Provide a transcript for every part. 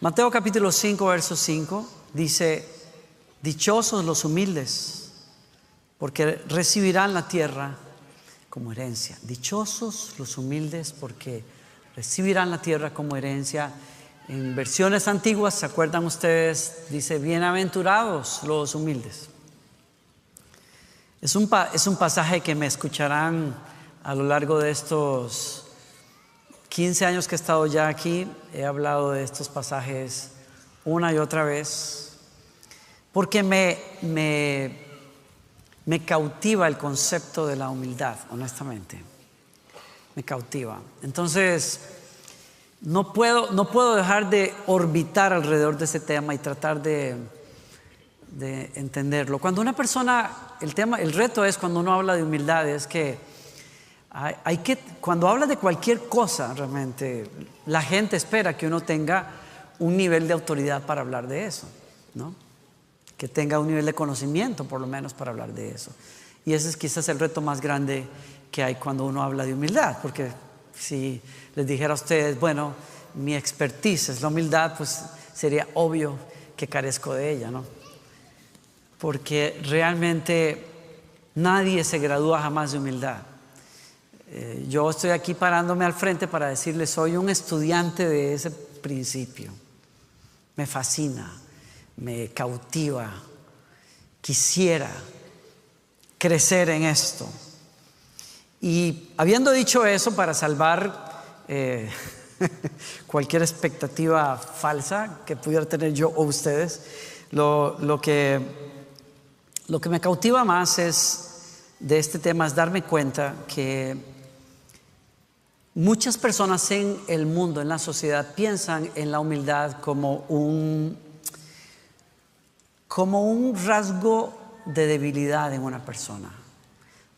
Mateo capítulo 5, verso 5 dice, dichosos los humildes, porque recibirán la tierra como herencia. Dichosos los humildes, porque recibirán la tierra como herencia. En versiones antiguas, ¿se acuerdan ustedes? Dice, bienaventurados los humildes. Es un, es un pasaje que me escucharán a lo largo de estos 15 años que he estado ya aquí. He hablado de estos pasajes una y otra vez, porque me, me, me cautiva el concepto de la humildad, honestamente. Me cautiva. Entonces, no puedo, no puedo dejar de orbitar alrededor de ese tema y tratar de, de entenderlo. Cuando una persona, el tema, el reto es cuando uno habla de humildad, es que hay, que, cuando habla de cualquier cosa, realmente, la gente espera que uno tenga un nivel de autoridad para hablar de eso, ¿no? Que tenga un nivel de conocimiento, por lo menos, para hablar de eso. Y ese es quizás el reto más grande que hay cuando uno habla de humildad, porque si les dijera a ustedes, bueno, mi expertise es la humildad, pues sería obvio que carezco de ella, ¿no? porque realmente nadie se gradúa jamás de humildad. Eh, yo estoy aquí parándome al frente para decirles, soy un estudiante de ese principio. Me fascina, me cautiva, quisiera crecer en esto. Y habiendo dicho eso, para salvar eh, cualquier expectativa falsa que pudiera tener yo o ustedes, lo que lo que me cautiva más es de este tema es darme cuenta que muchas personas en el mundo, en la sociedad, piensan en la humildad como un, como un rasgo de debilidad en una persona.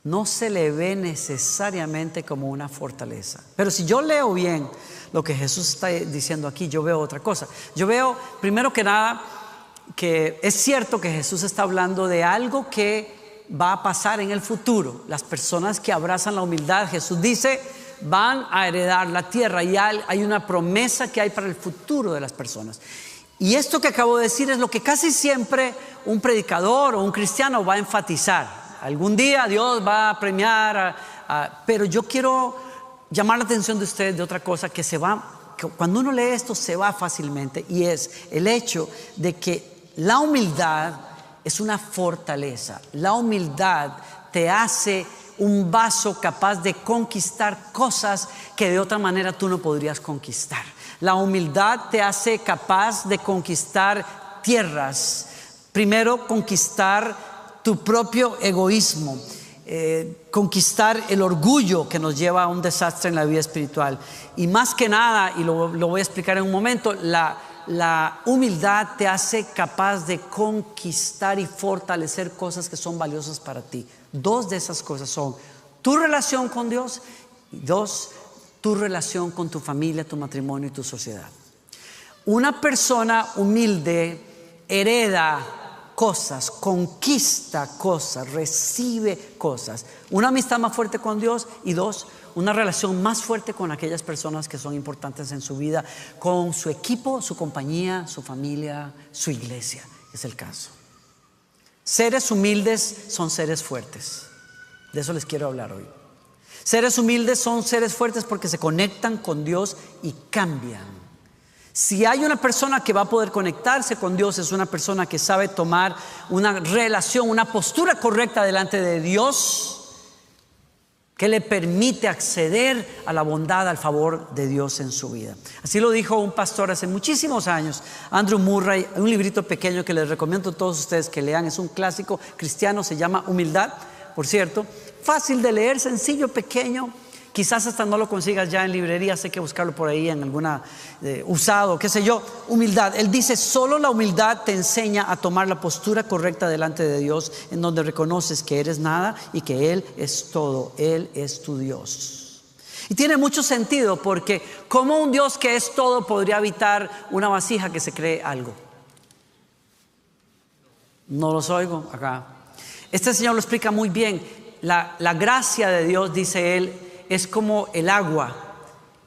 No se le ve necesariamente como una fortaleza. Pero si yo leo bien lo que Jesús está diciendo aquí, yo veo otra cosa. Yo veo, primero que nada, que es cierto que Jesús está hablando de algo que va a pasar en el futuro. Las personas que abrazan la humildad, Jesús dice, van a heredar la tierra y hay una promesa que hay para el futuro de las personas. Y esto que acabo de decir es lo que casi siempre un predicador o un cristiano va a enfatizar. Algún día Dios va a premiar, pero yo quiero llamar la atención de ustedes de otra cosa que se va, que cuando uno lee esto se va fácilmente y es el hecho de que la humildad es una fortaleza. La humildad te hace un vaso capaz de conquistar cosas que de otra manera tú no podrías conquistar. La humildad te hace capaz de conquistar tierras. Primero, conquistar tu propio egoísmo. Eh, conquistar el orgullo que nos lleva a un desastre en la vida espiritual. Y más que nada, y lo, lo voy a explicar en un momento, la, la humildad te hace capaz de conquistar y fortalecer cosas que son valiosas para ti. Dos de esas cosas son tu relación con Dios y dos, tu relación con tu familia, tu matrimonio y tu sociedad. Una persona humilde hereda cosas, conquista cosas, recibe cosas. Una amistad más fuerte con Dios y dos, una relación más fuerte con aquellas personas que son importantes en su vida, con su equipo, su compañía, su familia, su iglesia. Es el caso. Seres humildes son seres fuertes. De eso les quiero hablar hoy. Seres humildes son seres fuertes porque se conectan con Dios y cambian. Si hay una persona que va a poder conectarse con Dios, es una persona que sabe tomar una relación, una postura correcta delante de Dios que le permite acceder a la bondad, al favor de Dios en su vida. Así lo dijo un pastor hace muchísimos años, Andrew Murray, un librito pequeño que les recomiendo a todos ustedes que lean, es un clásico cristiano, se llama Humildad, por cierto, fácil de leer, sencillo, pequeño, Quizás hasta no lo consigas ya en librería, hay que buscarlo por ahí en alguna eh, usado, qué sé yo. Humildad. Él dice, solo la humildad te enseña a tomar la postura correcta delante de Dios, en donde reconoces que eres nada y que Él es todo, Él es tu Dios. Y tiene mucho sentido porque como un Dios que es todo podría habitar una vasija que se cree algo. No los oigo acá. Este Señor lo explica muy bien. La gracia de Dios, dice Él, es como el agua,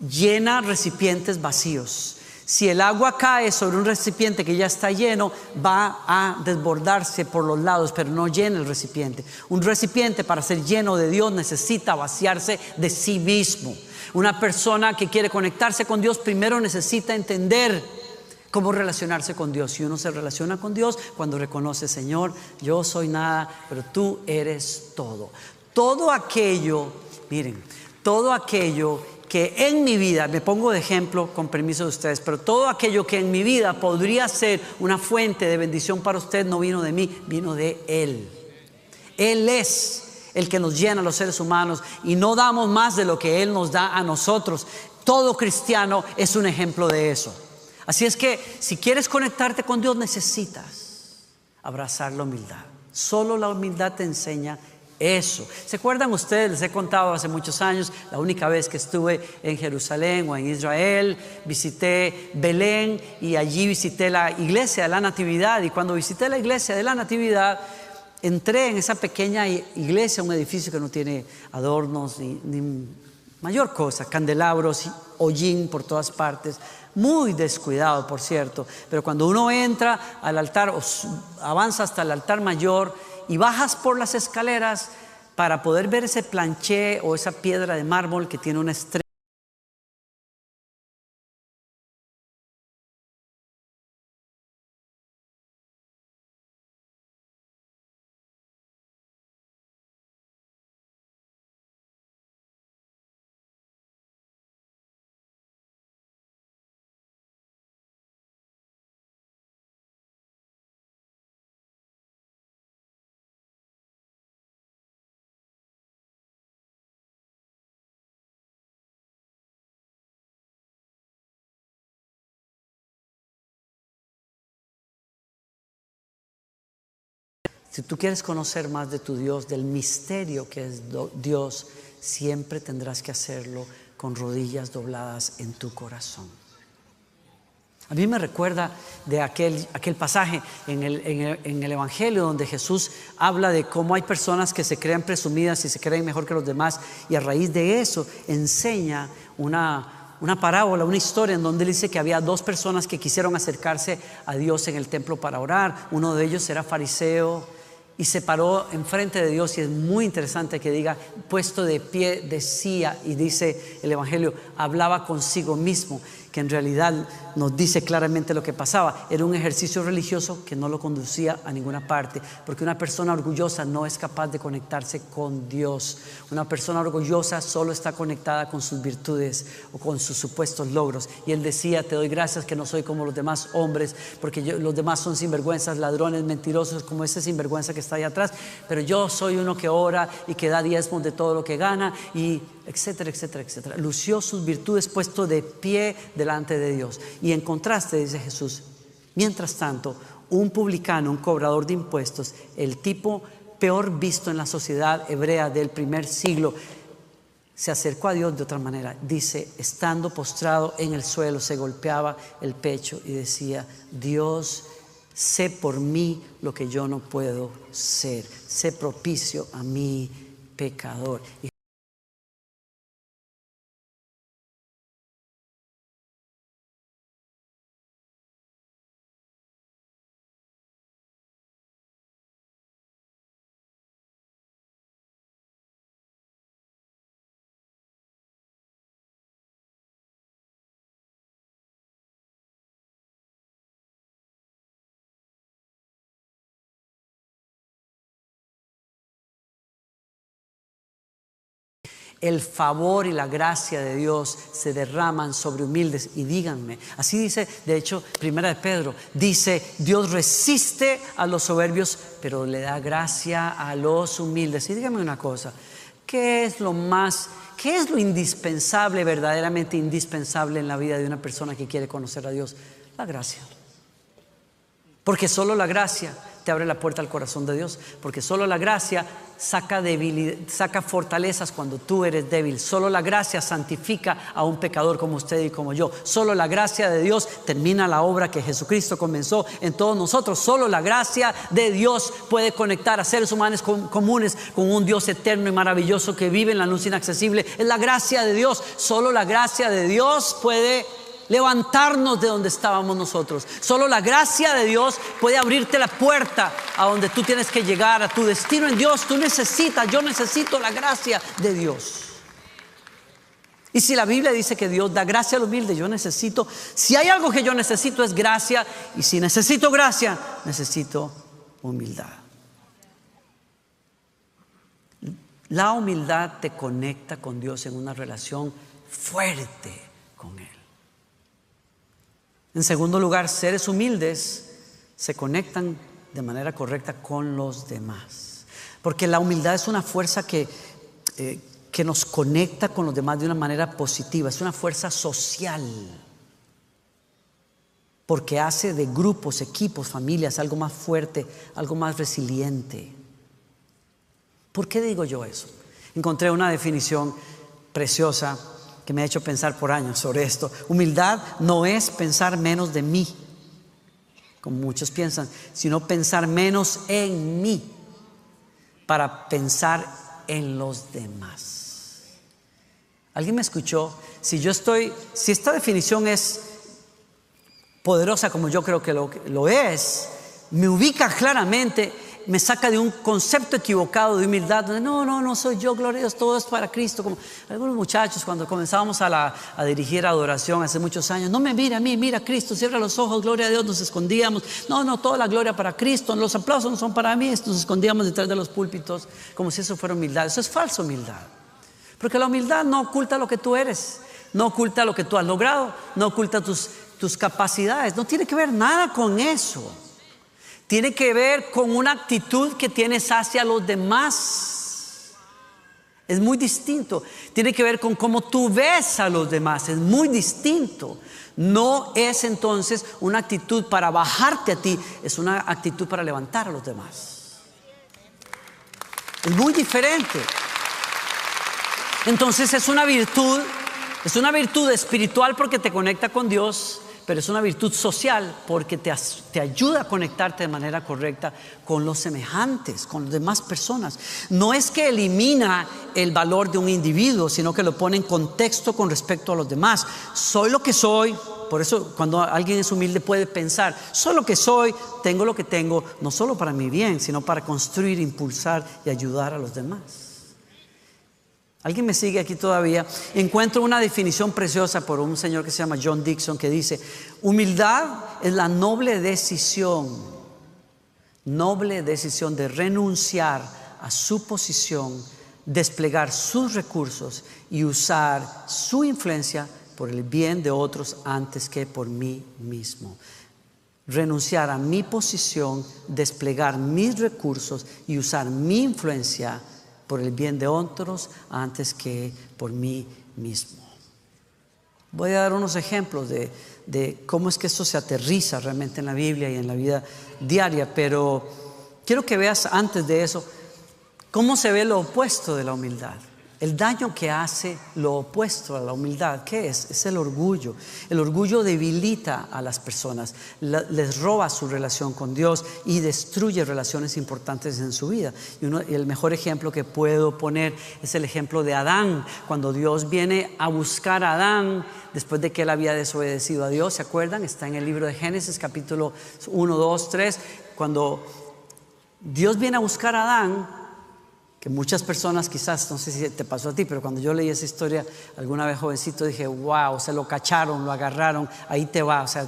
llena recipientes vacíos. Si el agua cae sobre un recipiente que ya está lleno, va a desbordarse por los lados, pero no llena el recipiente. Un recipiente para ser lleno de Dios necesita vaciarse de sí mismo. Una persona que quiere conectarse con Dios primero necesita entender cómo relacionarse con Dios. Si uno se relaciona con Dios cuando reconoce, Señor, yo soy nada, pero tú eres todo. Todo aquello, miren, todo aquello que en mi vida, me pongo de ejemplo con permiso de ustedes, pero todo aquello que en mi vida podría ser una fuente de bendición para usted no vino de mí, vino de Él. Él es el que nos llena a los seres humanos y no damos más de lo que Él nos da a nosotros. Todo cristiano es un ejemplo de eso. Así es que si quieres conectarte con Dios necesitas abrazar la humildad. Solo la humildad te enseña eso. ¿Se acuerdan ustedes? Les he contado hace muchos años, la única vez que estuve en Jerusalén o en Israel, visité Belén y allí visité la iglesia de la Natividad. Y cuando visité la iglesia de la Natividad, entré en esa pequeña iglesia, un edificio que no tiene adornos ni, mayor cosa, candelabros, hollín por todas partes, muy descuidado, por cierto. Pero cuando uno entra al altar, avanza hasta el altar mayor, y bajas por las escaleras para poder ver ese planché o esa piedra de mármol que tiene una estrella. Si tú quieres conocer más de tu Dios, del misterio que es Dios, siempre tendrás que hacerlo con rodillas dobladas en tu corazón. A mí me recuerda de aquel, aquel pasaje en el, en el, Evangelio donde Jesús habla de cómo hay personas que se crean presumidas y se creen mejor que los demás y a raíz de eso enseña una, una parábola, una historia en donde dice que había dos personas que quisieron acercarse a Dios en el templo para orar. Uno de ellos era fariseo y se paró enfrente de Dios y es muy interesante que diga, puesto de pie decía, y dice el Evangelio, hablaba consigo mismo que en realidad nos dice claramente lo que pasaba. Era un ejercicio religioso que no lo conducía a ninguna parte, porque una persona orgullosa no es capaz de conectarse con Dios. Una persona orgullosa solo está conectada con sus virtudes o con sus supuestos logros. Y él decía, te doy gracias que no soy como los demás hombres, porque los demás son sinvergüenzas, ladrones, mentirosos, como ese sinvergüenza que está ahí atrás, pero yo soy uno que ora y que da diezmos de todo lo que gana y etcétera, etcétera, etcétera. Lució sus virtudes puesto de pie delante de Dios. Y en contraste, dice Jesús, mientras tanto, un publicano, un cobrador de impuestos, el tipo peor visto en la sociedad hebrea del primer siglo, se acercó a Dios de otra manera. Dice, estando postrado en el suelo, se golpeaba el pecho y decía, Dios, sé por mí lo que yo no puedo ser, sé propicio a mi pecador. El favor y la gracia de Dios se derraman sobre humildes. Y díganme, así dice, de hecho, primera de Pedro, dice, Dios resiste a los soberbios, pero le da gracia a los humildes. Y díganme una cosa, ¿qué es lo más, qué es lo indispensable, verdaderamente indispensable en la vida de una persona que quiere conocer a Dios? La gracia. Porque solo la gracia te abre la puerta al corazón de Dios, porque solo la gracia saca, saca fortalezas cuando tú eres débil. Solo la gracia santifica a un pecador como usted y como yo. Solo la gracia de Dios termina la obra que Jesucristo comenzó en todos nosotros. Solo la gracia de Dios puede conectar a seres humanos comunes con un Dios eterno y maravilloso que vive en la luz inaccesible. Es la gracia de Dios. Solo la gracia de Dios puede levantarnos de donde estábamos nosotros. Solo la gracia de Dios puede abrirte la puerta a donde tú tienes que llegar, a tu destino en Dios. Tú necesitas, yo necesito la gracia de Dios. Y si la Biblia dice que Dios da gracia al humilde, yo necesito, si hay algo que yo necesito es gracia, y si necesito gracia, necesito humildad. La humildad te conecta con Dios en una relación fuerte con Él. En segundo lugar, seres humildes se conectan de manera correcta con los demás. Porque la humildad es una fuerza que, eh, que nos conecta con los demás de una manera positiva, es una fuerza social. Porque hace de grupos, equipos, familias algo más fuerte, algo más resiliente. ¿Por qué digo yo eso? Encontré una definición preciosa que me ha hecho pensar por años sobre esto. Humildad no es pensar menos de mí, como muchos piensan, sino pensar menos en mí para pensar en los demás. ¿Alguien me escuchó? Si yo estoy, si esta definición es poderosa como yo creo que lo, lo es, me ubica claramente me saca de un concepto equivocado de humildad, donde no, no, no soy yo, gloria a Dios, todo es para Cristo. Como algunos muchachos cuando comenzábamos a, la, a dirigir adoración hace muchos años, no me mira a mí, mira a Cristo, cierra los ojos, gloria a Dios, nos escondíamos. No, no, toda la gloria para Cristo, los aplausos no son para mí, nos escondíamos detrás de los púlpitos como si eso fuera humildad. Eso es falsa humildad. Porque la humildad no oculta lo que tú eres, no oculta lo que tú has logrado, no oculta tus, tus capacidades, no tiene que ver nada con eso. Tiene que ver con una actitud que tienes hacia los demás. Es muy distinto. Tiene que ver con cómo tú ves a los demás. Es muy distinto. No es entonces una actitud para bajarte a ti, es una actitud para levantar a los demás. Es muy diferente. Entonces es una virtud, es una virtud espiritual porque te conecta con Dios, pero es una virtud social porque te, ayuda a conectarte de manera correcta con los semejantes, con las demás personas. No es que elimina el valor de un individuo, sino que lo pone en contexto con respecto a los demás. Soy lo que soy, por eso cuando alguien es humilde puede pensar, soy lo que soy, tengo lo que tengo, no solo para mi bien, sino para construir, impulsar y ayudar a los demás. ¿Alguien me sigue aquí todavía? Encuentro una definición preciosa por un señor que se llama John Dixon que dice, humildad es la noble decisión, noble decisión de renunciar a su posición, desplegar sus recursos y usar su influencia por el bien de otros antes que por mí mismo. Renunciar a mi posición, desplegar mis recursos y usar mi influencia por el bien de otros antes que por mí mismo. Voy a dar unos ejemplos de, de, cómo es que esto se aterriza realmente en la Biblia y en la vida diaria, pero quiero que veas antes de eso cómo se ve lo opuesto de la humildad. El daño que hace lo opuesto a la humildad, ¿qué es? Es el orgullo. El orgullo debilita a las personas, les roba su relación con Dios y destruye relaciones importantes en su vida. Y, el mejor ejemplo que puedo poner es el ejemplo de Adán. Cuando Dios viene a buscar a Adán después de que él había desobedecido a Dios, ¿se acuerdan? Está en el libro de Génesis capítulo 1, 2, 3. Cuando Dios viene a buscar a Adán, que muchas personas quizás, no sé si te pasó a ti, pero cuando yo leí esa historia alguna vez jovencito dije, wow, se lo cacharon, lo agarraron, ahí te va, o sea,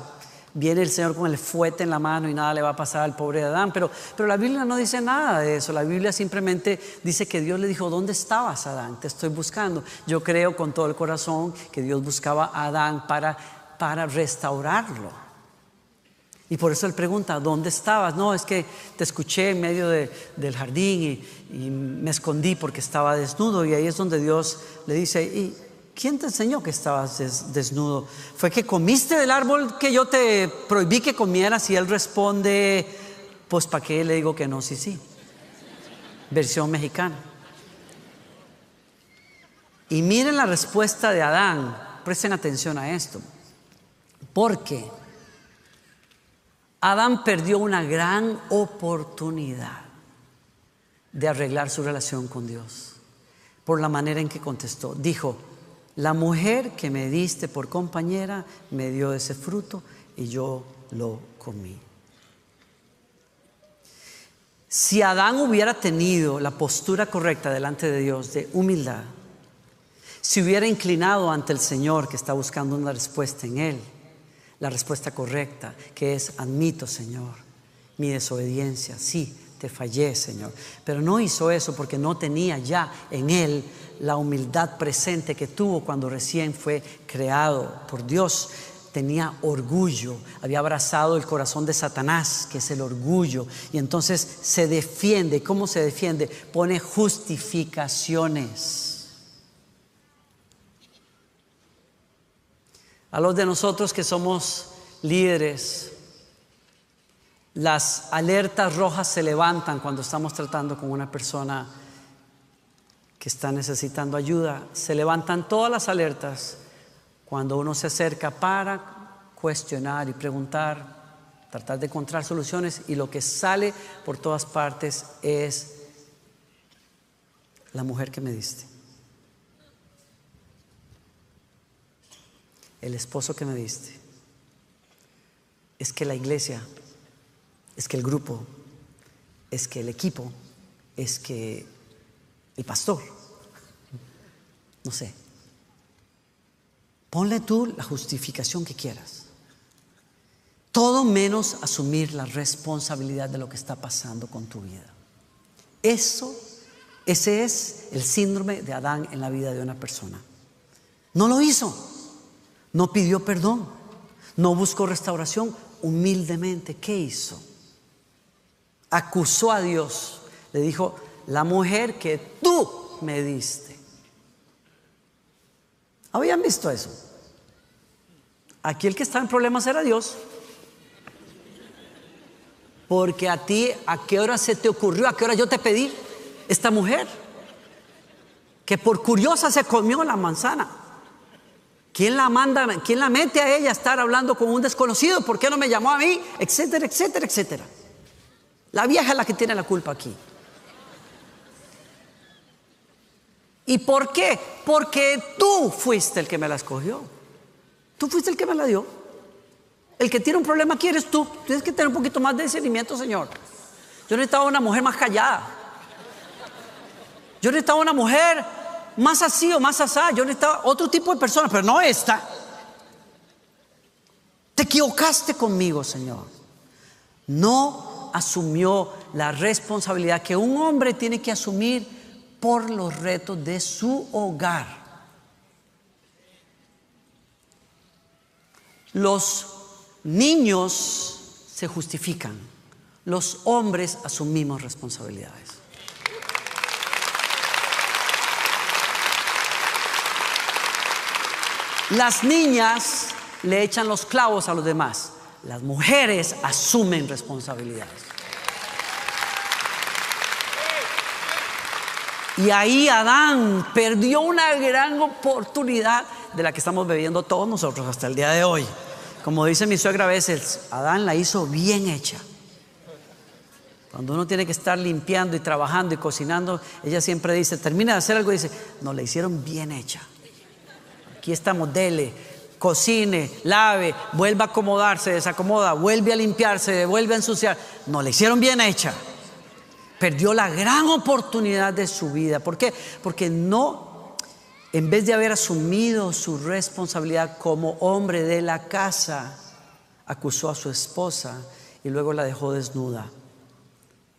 viene el Señor con el fuete en la mano y nada le va a pasar al pobre Adán, pero, pero la Biblia no dice nada de eso, la Biblia simplemente dice que Dios le dijo, ¿dónde estabas Adán? Te estoy buscando. Yo creo con todo el corazón que Dios buscaba a Adán para, para restaurarlo. Y por eso él pregunta, ¿dónde estabas? No, es que te escuché en medio del jardín y, y, me escondí porque estaba desnudo. Y ahí es donde Dios le dice, ¿y quién te enseñó que estabas desnudo? ¿Fue que comiste del árbol que yo te prohibí que comieras? Y él responde, pues ¿para qué le digo que no? Sí, sí. Versión mexicana. Y miren la respuesta de Adán. Presten atención a esto. Porque Adán perdió una gran oportunidad de arreglar su relación con Dios por la manera en que contestó. Dijo, la mujer que me diste por compañera me dio ese fruto y yo lo comí. Si Adán hubiera tenido la postura correcta delante de Dios de humildad, si hubiera inclinado ante el Señor que está buscando una respuesta en Él, la respuesta correcta, que es, admito, Señor, mi desobediencia, sí, te fallé, Señor. Pero no hizo eso porque no tenía ya en Él la humildad presente que tuvo cuando recién fue creado por Dios. Tenía orgullo, había abrazado el corazón de Satanás, que es el orgullo, y entonces se defiende. ¿Cómo se defiende? Pone justificaciones. A los de nosotros que somos líderes, las alertas rojas se levantan cuando estamos tratando con una persona que está necesitando ayuda. Se levantan todas las alertas cuando uno se acerca para cuestionar y preguntar, tratar de encontrar soluciones y lo que sale por todas partes es la mujer que me diste. el esposo que me diste, es que la iglesia, es que el grupo, es que el equipo, es que el pastor, no sé. Ponle tú la justificación que quieras. Todo menos asumir la responsabilidad de lo que está pasando con tu vida. Eso, ese es el síndrome de Adán en la vida de una persona. No lo hizo. No pidió perdón, no buscó restauración. Humildemente, ¿qué hizo? Acusó a Dios. Le dijo, la mujer que tú me diste. ¿Habían visto eso? Aquí el que está en problemas era Dios. Porque a ti, ¿a qué hora se te ocurrió? ¿A qué hora yo te pedí? Esta mujer, que por curiosa se comió la manzana. ¿Quién la manda, quién la mete a ella a estar hablando con un desconocido? ¿Por qué no me llamó a mí? Etcétera, etcétera, etcétera. La vieja es la que tiene la culpa aquí. ¿Y por qué? Porque tú fuiste el que me la escogió. Tú fuiste el que me la dio. El que tiene un problema aquí eres tú. Tienes que tener un poquito más de discernimiento, Señor. Yo necesitaba una mujer más callada. Yo necesitaba una mujer más así o más asá. Yo necesitaba otro tipo de persona, pero no esta. Te equivocaste conmigo, Señor. No asumió la responsabilidad que un hombre tiene que asumir por los retos de su hogar. Los niños se justifican, los hombres asumimos responsabilidades. Las niñas le echan los clavos a los demás. Las mujeres asumen responsabilidades. Y ahí Adán perdió una gran oportunidad de la que estamos bebiendo todos nosotros hasta el día de hoy. Como dice mi suegra a veces, Adán la hizo bien hecha. Cuando uno tiene que estar limpiando y trabajando y cocinando, ella siempre dice, termina de hacer algo y dice, no, la hicieron bien hecha. Aquí estamos, dele, cocine, lave, vuelva a acomodarse, desacomoda, vuelve a limpiarse, vuelve a ensuciar. No, le hicieron bien hecha. Perdió la gran oportunidad de su vida. ¿Por qué? Porque no, en vez de haber asumido su responsabilidad como hombre de la casa, acusó a su esposa y luego la dejó desnuda.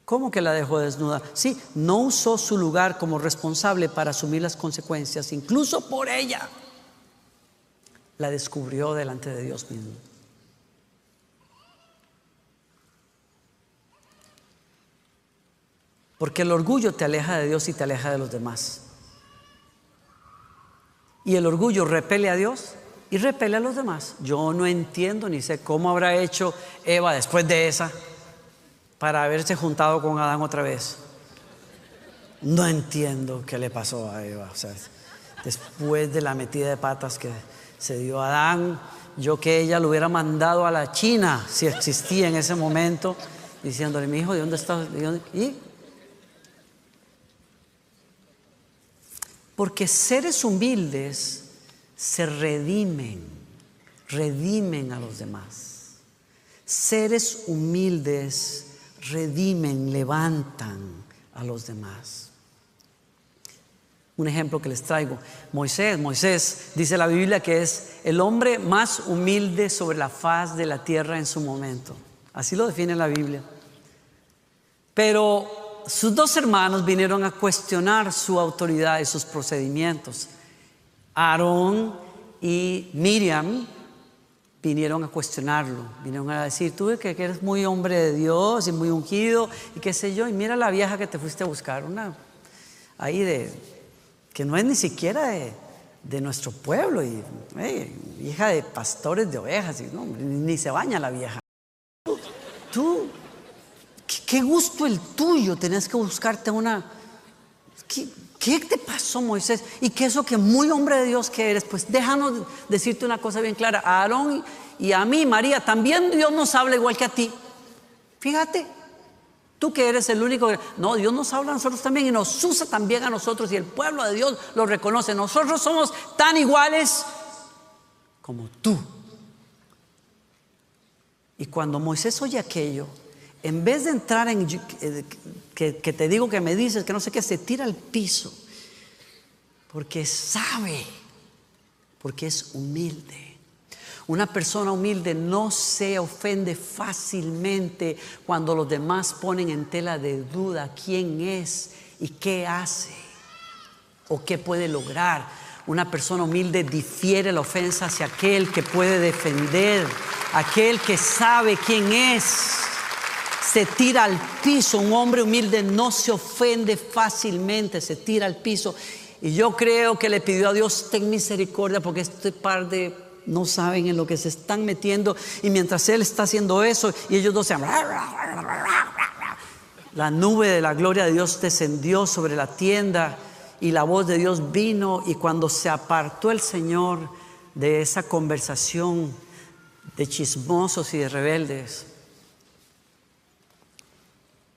¿Cómo que la dejó desnuda? Sí, no usó su lugar como responsable para asumir las consecuencias, incluso por ella la descubrió delante de Dios mismo. Porque el orgullo te aleja de Dios y te aleja de los demás. Y el orgullo repele a Dios y repele a los demás. Yo no entiendo ni sé cómo habrá hecho Eva después de esa para haberse juntado con Adán otra vez. No entiendo qué le pasó a Eva. después de la metida de patas que se dio a Adán. Yo que ella lo hubiera mandado a la China, si existía en ese momento, diciéndole, mi hijo, ¿de dónde estás? ¿Y? Porque seres humildes se redimen, redimen a los demás. Seres humildes redimen, levantan a los demás. Un ejemplo que les traigo, Moisés, Moisés dice la Biblia que es el hombre más humilde sobre la faz de la tierra en su momento. Así lo define la Biblia. Pero sus dos hermanos vinieron a cuestionar su autoridad y sus procedimientos. Aarón y Miriam vinieron a cuestionarlo, vinieron a decir, tú que eres muy hombre de Dios y muy ungido y qué sé yo, y mira la vieja que te fuiste a buscar, una ahí de, que no es ni siquiera de, nuestro pueblo, y hija de pastores de ovejas, y, ni se baña la vieja. Tú, qué, gusto el tuyo, tenés que buscarte una... ¿qué, ¿Qué te pasó, Moisés? Y que eso que muy hombre de Dios que eres, pues déjanos decirte una cosa bien clara. A Aarón y a mí, María, también Dios nos habla igual que a ti. Fíjate, tú que eres el único No, Dios nos habla a nosotros también y nos usa también a nosotros y el pueblo de Dios lo reconoce. Nosotros somos tan iguales como tú. Y cuando Moisés oye aquello, en vez de entrar en eh, que, te digo que me dices, que no sé qué, se tira al piso, porque sabe, porque es humilde. Una persona humilde no se ofende fácilmente cuando los demás ponen en tela de duda quién es y qué hace o qué puede lograr. Una persona humilde difiere la ofensa hacia aquel que puede defender, aquel que sabe quién es se tira al piso. Un hombre humilde no se ofende fácilmente, se tira al piso. Y yo creo que le pidió a Dios, ten misericordia, porque este par de no saben en lo que se están metiendo. Y mientras él está haciendo eso, y ellos dos se la nube de la gloria de Dios descendió sobre la tienda y la voz de Dios vino. Y cuando se apartó el Señor de esa conversación de chismosos y de rebeldes,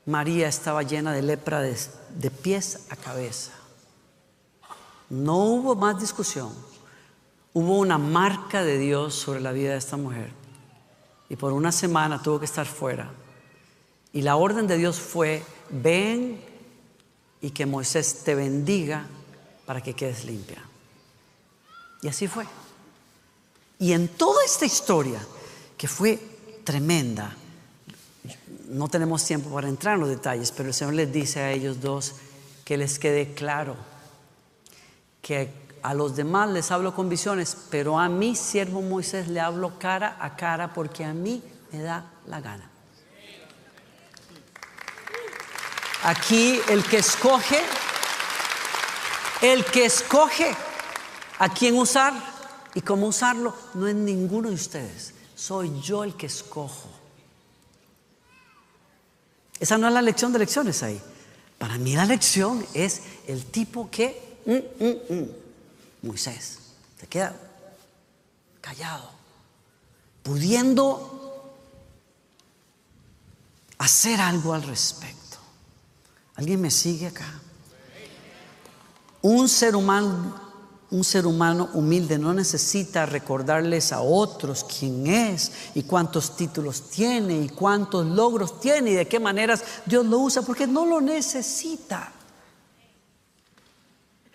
María estaba llena de lepra de, pies a cabeza. No hubo más discusión. Hubo una marca de Dios sobre la vida de esta mujer. Y por una semana tuvo que estar fuera. Y la orden de Dios fue, ven y que Moisés te bendiga para que quedes limpia. Y así fue. Y en toda esta historia, que fue tremenda, no tenemos tiempo para entrar en los detalles, pero el Señor les dice a ellos dos que les quede claro que a los demás les hablo con visiones, pero a mí, siervo Moisés, le hablo cara a cara porque a mí me da la gana. Aquí el que escoge, el que escoge a quién usar y cómo usarlo, no es ninguno de ustedes, soy yo el que escojo. Esa no es la lección de lecciones ahí. Para mí la lección es el tipo que, mm, mm, mm, Moisés, se queda callado, pudiendo hacer algo al respecto. ¿Alguien me sigue acá? Un ser humano un ser humano humilde no necesita recordarles a otros quién es y cuántos títulos tiene y cuántos logros tiene y de qué maneras Dios lo usa, porque no lo necesita.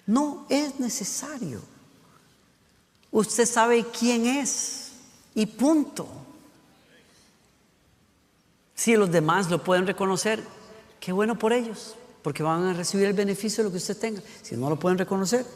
No es necesario. Usted sabe quién es y punto. Si los demás lo pueden reconocer, qué bueno por ellos, porque van a recibir el beneficio de lo que usted tenga. Si no lo pueden reconocer,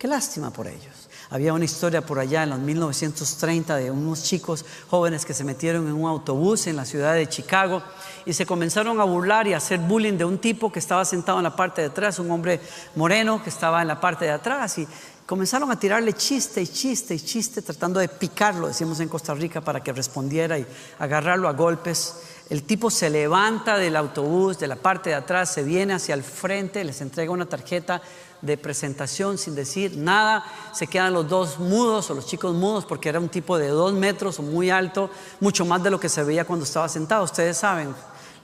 Qué lástima por ellos. Había una historia por allá en los 1930 de unos chicos jóvenes que se metieron en un autobús en la ciudad de Chicago y se comenzaron a burlar y a hacer bullying de un tipo que estaba sentado en la parte de atrás, un hombre moreno que estaba en la parte de atrás y comenzaron a tirarle chiste y chiste y chiste tratando de picarlo, decimos en Costa Rica, para que respondiera y agarrarlo a golpes. El tipo se levanta del autobús, de la parte de atrás, se viene hacia el frente, les entrega una tarjeta de presentación sin decir nada. Se quedan los dos mudos o los chicos mudos porque era un tipo de dos metros o muy alto, mucho más de lo que se veía cuando estaba sentado. Ustedes saben,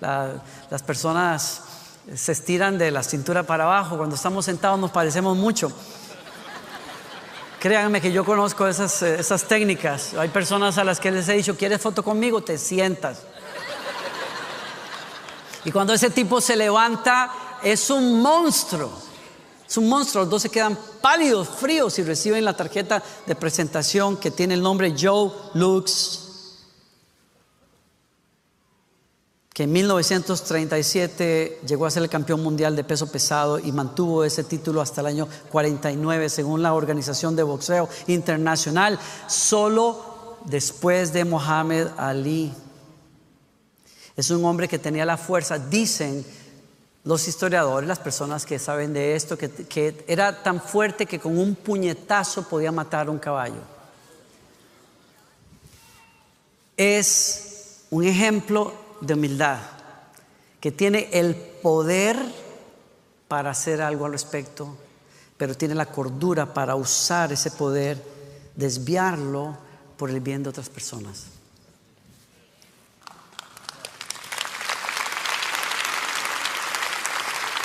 las personas se estiran de la cintura para abajo. Cuando estamos sentados nos parecemos mucho. Créanme que yo conozco esas, eh, esas técnicas. Hay personas a las que les he dicho, ¿quieres foto conmigo? Te sientas. Y cuando ese tipo se levanta, es un monstruo. Es un monstruo. Los dos se quedan pálidos, fríos y reciben la tarjeta de presentación que tiene el nombre Joe Lux que en 1937 llegó a ser el campeón mundial de peso pesado y mantuvo ese título hasta el año 49 según la Organización de Boxeo Internacional, solo después de Mohamed Ali. Es un hombre que tenía la fuerza, dicen los historiadores, las personas que saben de esto, que, era tan fuerte que con un puñetazo podía matar a un caballo. Es un ejemplo de humildad, que tiene el poder para hacer algo al respecto, pero tiene la cordura para usar ese poder, desviarlo por el bien de otras personas.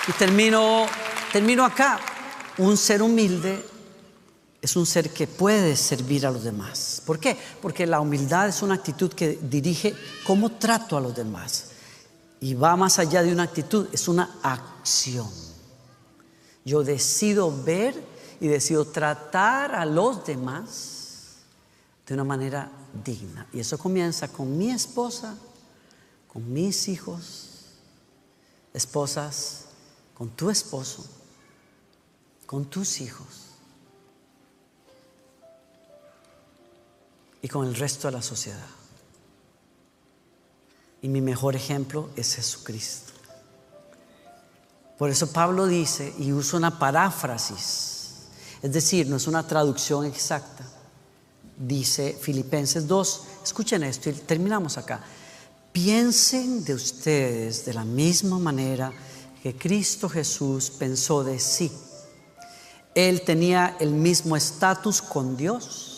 Y termino, termino acá. Un ser humilde es un ser que puede servir a los demás. ¿Por qué? Porque la humildad es una actitud que dirige cómo trato a los demás. Y va más allá de una actitud, es una acción. Yo decido ver y decido tratar a los demás de una manera digna. Y eso comienza con mi esposa, con mis hijos, esposas, con tu esposo, con tus hijos y con el resto de la sociedad. Y mi mejor ejemplo es Jesucristo. Por eso Pablo dice, y usa una paráfrasis, es decir, no es una traducción exacta. Dice Filipenses 2, escuchen esto y terminamos acá. Piensen de ustedes de la misma manera que Cristo Jesús pensó de sí. Él tenía el mismo estatus con Dios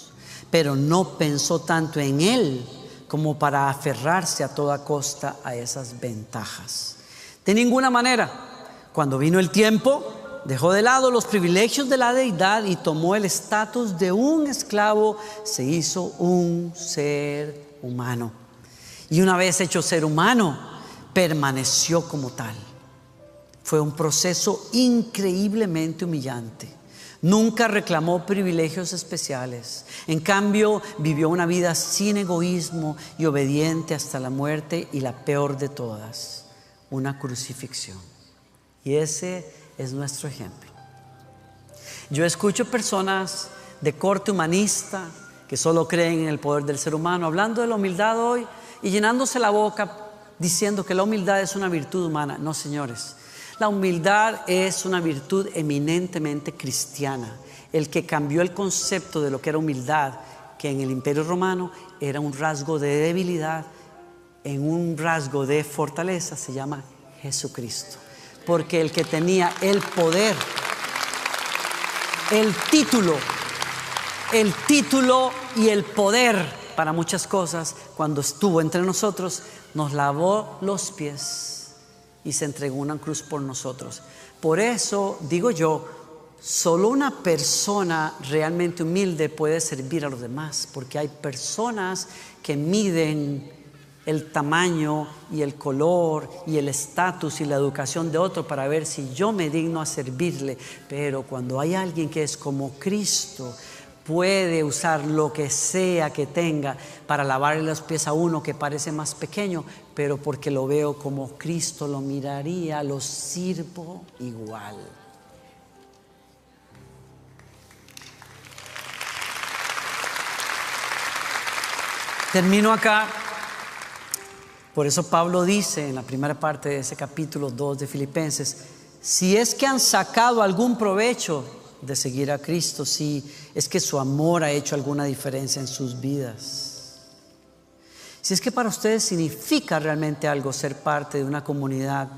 pero no pensó tanto en él como para aferrarse a toda costa a esas ventajas. De ninguna manera, cuando vino el tiempo, dejó de lado los privilegios de la deidad y tomó el estatus de un esclavo, se hizo un ser humano. Y una vez hecho ser humano, permaneció como tal. Fue un proceso increíblemente humillante. Nunca reclamó privilegios especiales. En cambio, vivió una vida sin egoísmo y obediente hasta la muerte y la peor de todas, una crucifixión. Y ese es nuestro ejemplo. Yo escucho personas de corte humanista que solo creen en el poder del ser humano, hablando de la humildad hoy y llenándose la boca diciendo que la humildad es una virtud humana. No, señores. La humildad es una virtud eminentemente cristiana. El que cambió el concepto de lo que era humildad, que en el imperio romano era un rasgo de debilidad, en un rasgo de fortaleza, se llama Jesucristo. Porque el que tenía el poder, el título, el título y el poder para muchas cosas, cuando estuvo entre nosotros, nos lavó los pies y se entregó una cruz por nosotros. Por eso digo yo, solo una persona realmente humilde puede servir a los demás, porque hay personas que miden el tamaño y el color y el estatus y la educación de otro para ver si yo me digno a servirle. Pero cuando hay alguien que es como Cristo, puede usar lo que sea que tenga para lavarle los pies a uno que parece más pequeño, pero porque lo veo como Cristo lo miraría, lo sirvo igual. Termino acá. Por eso Pablo dice en la primera parte de ese capítulo 2 de Filipenses, si es que han sacado algún provecho de seguir a Cristo, si es que su amor ha hecho alguna diferencia en sus vidas. Si es que para ustedes significa realmente algo ser parte de una comunidad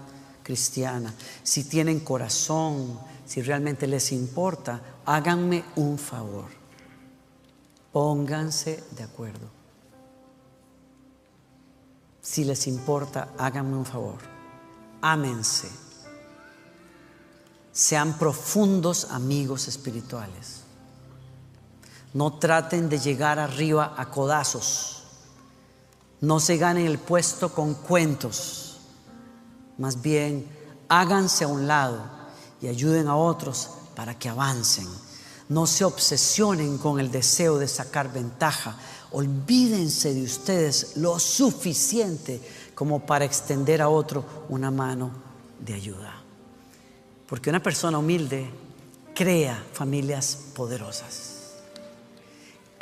cristiana, si tienen corazón, si realmente les importa, háganme un favor. Pónganse de acuerdo. Si les importa, háganme un favor. Ámense sean profundos amigos espirituales. No traten de llegar arriba a codazos. No se ganen el puesto con cuentos. Más bien, háganse a un lado y ayuden a otros para que avancen. No se obsesionen con el deseo de sacar ventaja. Olvídense de ustedes lo suficiente como para extender a otro una mano de ayuda. Porque una persona humilde crea familias poderosas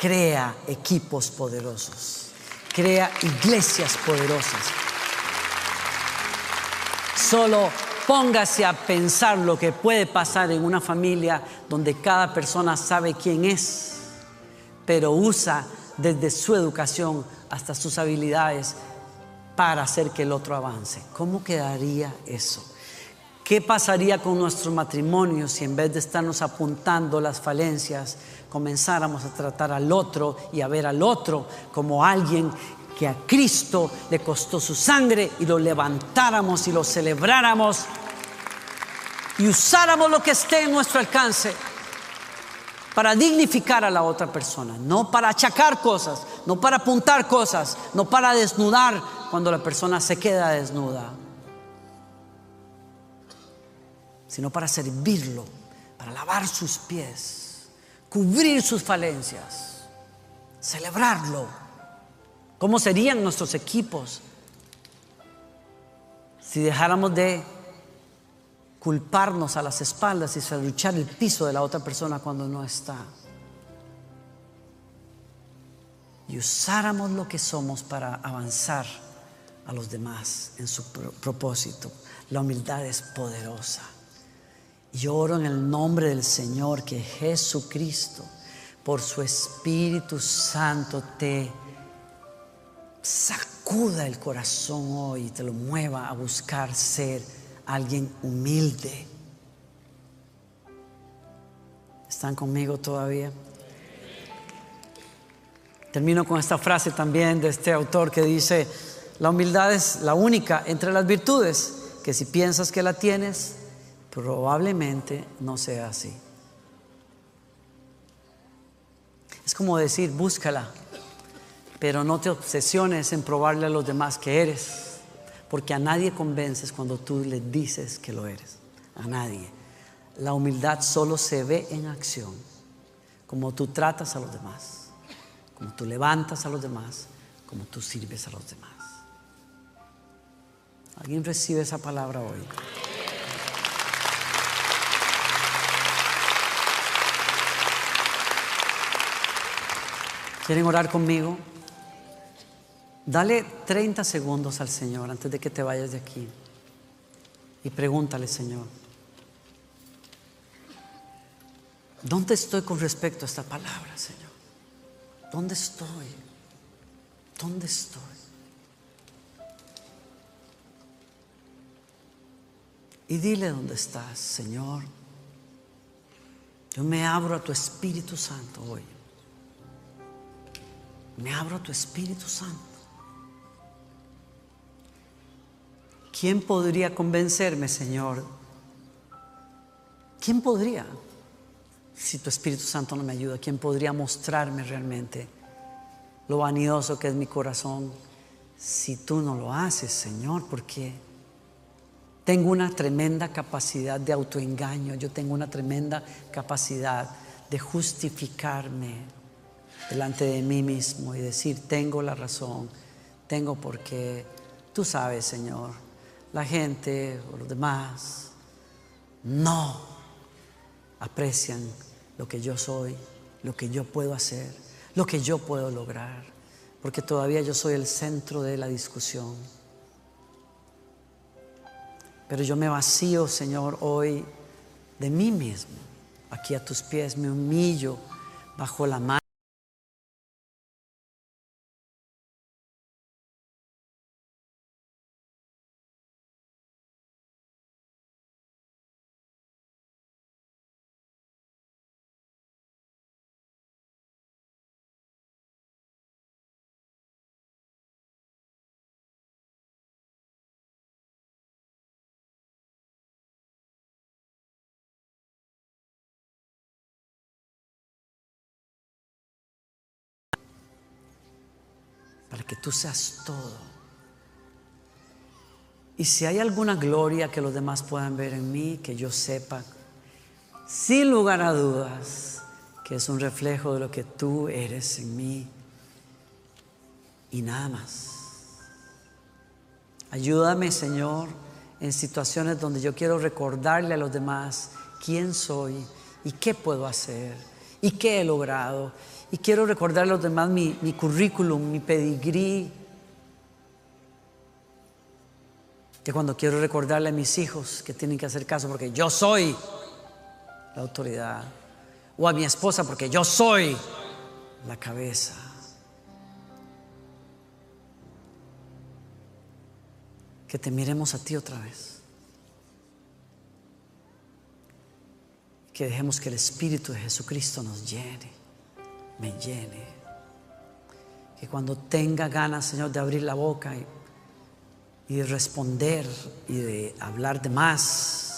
crea equipos poderosos, crea iglesias poderosas. Solo póngase a pensar lo que puede pasar en una familia donde cada persona sabe quién es, pero usa desde su educación hasta sus habilidades para hacer que el otro avance. ¿Cómo quedaría eso? ¿Qué pasaría con nuestros matrimonios si en vez de estarnos apuntando las falencias, comenzáramos a tratar al otro y a ver al otro como alguien que a Cristo le costó su sangre y lo levantáramos y lo celebráramos y usáramos lo que esté en nuestro alcance para dignificar a la otra persona, no para achacar cosas, no para apuntar cosas, no para desnudar cuando la persona se queda desnuda sino para servirlo, para lavar sus pies, cubrir sus falencias, celebrarlo. ¿Cómo serían nuestros equipos si dejáramos de culparnos a las espaldas y luchar el piso de la otra persona cuando no está? Y usáramos lo que somos para avanzar a los demás en su propósito. La humildad es poderosa. Yo oro en el nombre del Señor que Jesucristo, por su Espíritu Santo, te sacuda el corazón hoy y te lo mueva a buscar ser alguien humilde. ¿Están conmigo todavía? Termino con esta frase también de este autor que dice, la humildad es la única entre las virtudes, que si piensas que la tienes, Probablemente no sea así. Es como decir, búscala, pero no te obsesiones en probarle a los demás que eres, porque a nadie convences cuando tú le dices que lo eres, a nadie. La humildad solo se ve en acción, como tú tratas a los demás, como tú levantas a los demás, como tú sirves a los demás. ¿Alguien recibe esa palabra hoy? ¿Quieren orar conmigo? Dale 30 segundos al Señor antes de que te vayas de aquí. Y pregúntale, Señor, ¿dónde estoy con respecto a esta palabra, Señor? ¿Dónde estoy? ¿Dónde estoy? Y dile dónde estás, Señor. Yo me abro a tu Espíritu Santo hoy. Me abro a tu Espíritu Santo. ¿Quién podría convencerme, Señor? ¿Quién podría? Si tu Espíritu Santo no me ayuda, ¿quién podría mostrarme realmente lo vanidoso que es mi corazón si tú no lo haces, Señor? Porque tengo una tremenda capacidad de autoengaño, yo tengo una tremenda capacidad de justificarme delante de mí mismo y decir, tengo la razón, tengo porque tú sabes, Señor, la gente o los demás no aprecian lo que yo soy, lo que yo puedo hacer, lo que yo puedo lograr, porque todavía yo soy el centro de la discusión. Pero yo me vacío, Señor, hoy de mí mismo. Aquí a tus pies me humillo bajo la mano. Que tú seas todo. Y si hay alguna gloria que los demás puedan ver en mí, que yo sepa, sin lugar a dudas, que es un reflejo de lo que tú eres en mí y nada más. Ayúdame, Señor, en situaciones donde yo quiero recordarle a los demás quién soy y qué puedo hacer y qué he logrado. Y quiero recordarle a los demás mi, mi currículum, mi pedigrí. Que cuando quiero recordarle a mis hijos que tienen que hacer caso porque yo soy la autoridad. O a mi esposa porque yo soy la cabeza. Que te miremos a ti otra vez. Que dejemos que el Espíritu de Jesucristo nos llene, me llene. Que cuando tenga ganas, Señor, de abrir la boca y, de responder y de hablar de más,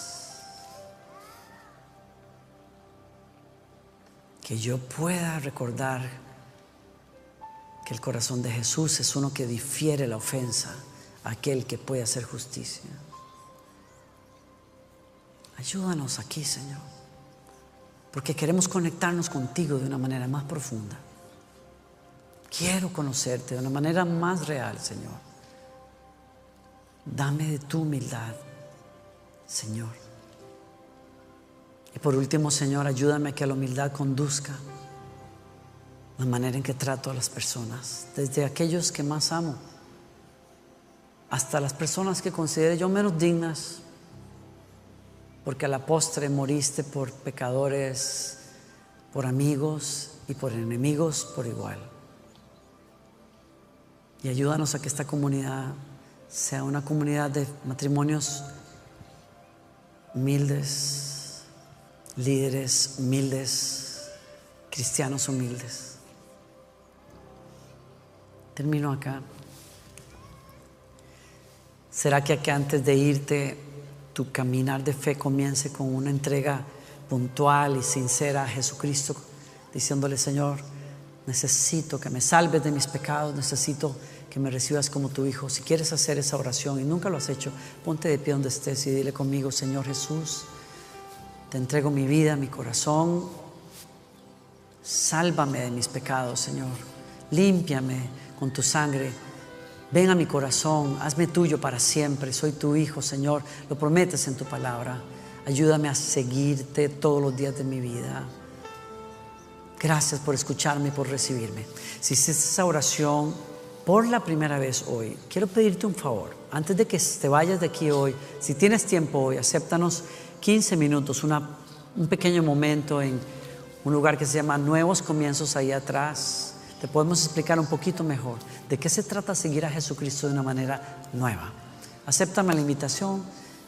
que yo pueda recordar que el corazón de Jesús es uno que difiere la ofensa a aquel que puede hacer justicia. Ayúdanos aquí, Señor, porque queremos conectarnos contigo de una manera más profunda. Quiero conocerte de una manera más real, Señor. Dame de tu humildad, Señor. Y por último, Señor, ayúdame a que la humildad conduzca la manera en que trato a las personas, desde aquellos que más amo hasta las personas que considere yo menos dignas, porque a la postre moriste por pecadores, por amigos y por enemigos por igual. Y ayúdanos a que esta comunidad sea una comunidad de matrimonios humildes, líderes humildes, cristianos humildes. Termino acá. ¿Será que aquí antes de irte tu caminar de fe comience con una entrega puntual y sincera a Jesucristo, diciéndole, Señor, necesito que me salves de mis pecados, necesito que me recibas como tu hijo. Si quieres hacer esa oración y nunca lo has hecho, ponte de pie donde estés y dile conmigo, Señor Jesús, te entrego mi vida, mi corazón. Sálvame de mis pecados, Señor. Límpiame con tu sangre. Ven a mi corazón, hazme tuyo para siempre. Soy tu hijo, Señor. Lo prometes en tu palabra. Ayúdame a seguirte todos los días de mi vida. Gracias por escucharme y por recibirme. Si hiciste esa oración por la primera vez hoy, quiero pedirte un favor. Antes de que te vayas de aquí hoy, si tienes tiempo hoy, acéptanos 15 minutos, un pequeño momento en un lugar que se llama Nuevos Comienzos ahí atrás. Te podemos explicar un poquito mejor de qué se trata seguir a Jesucristo de una manera nueva. Acéptame la invitación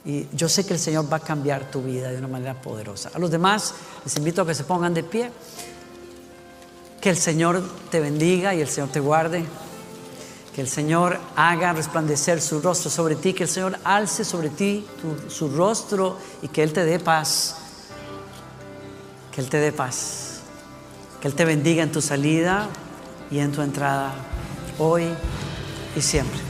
y yo sé que el Señor va a cambiar tu vida de una manera poderosa. A los demás les invito a que se pongan de pie. Que el Señor te bendiga y el Señor te guarde. Que el Señor haga resplandecer su rostro sobre ti, que el Señor alce sobre ti su rostro y que Él te dé paz. Que Él te dé paz. Que Él te bendiga en tu salida y en tu entrada, hoy y siempre.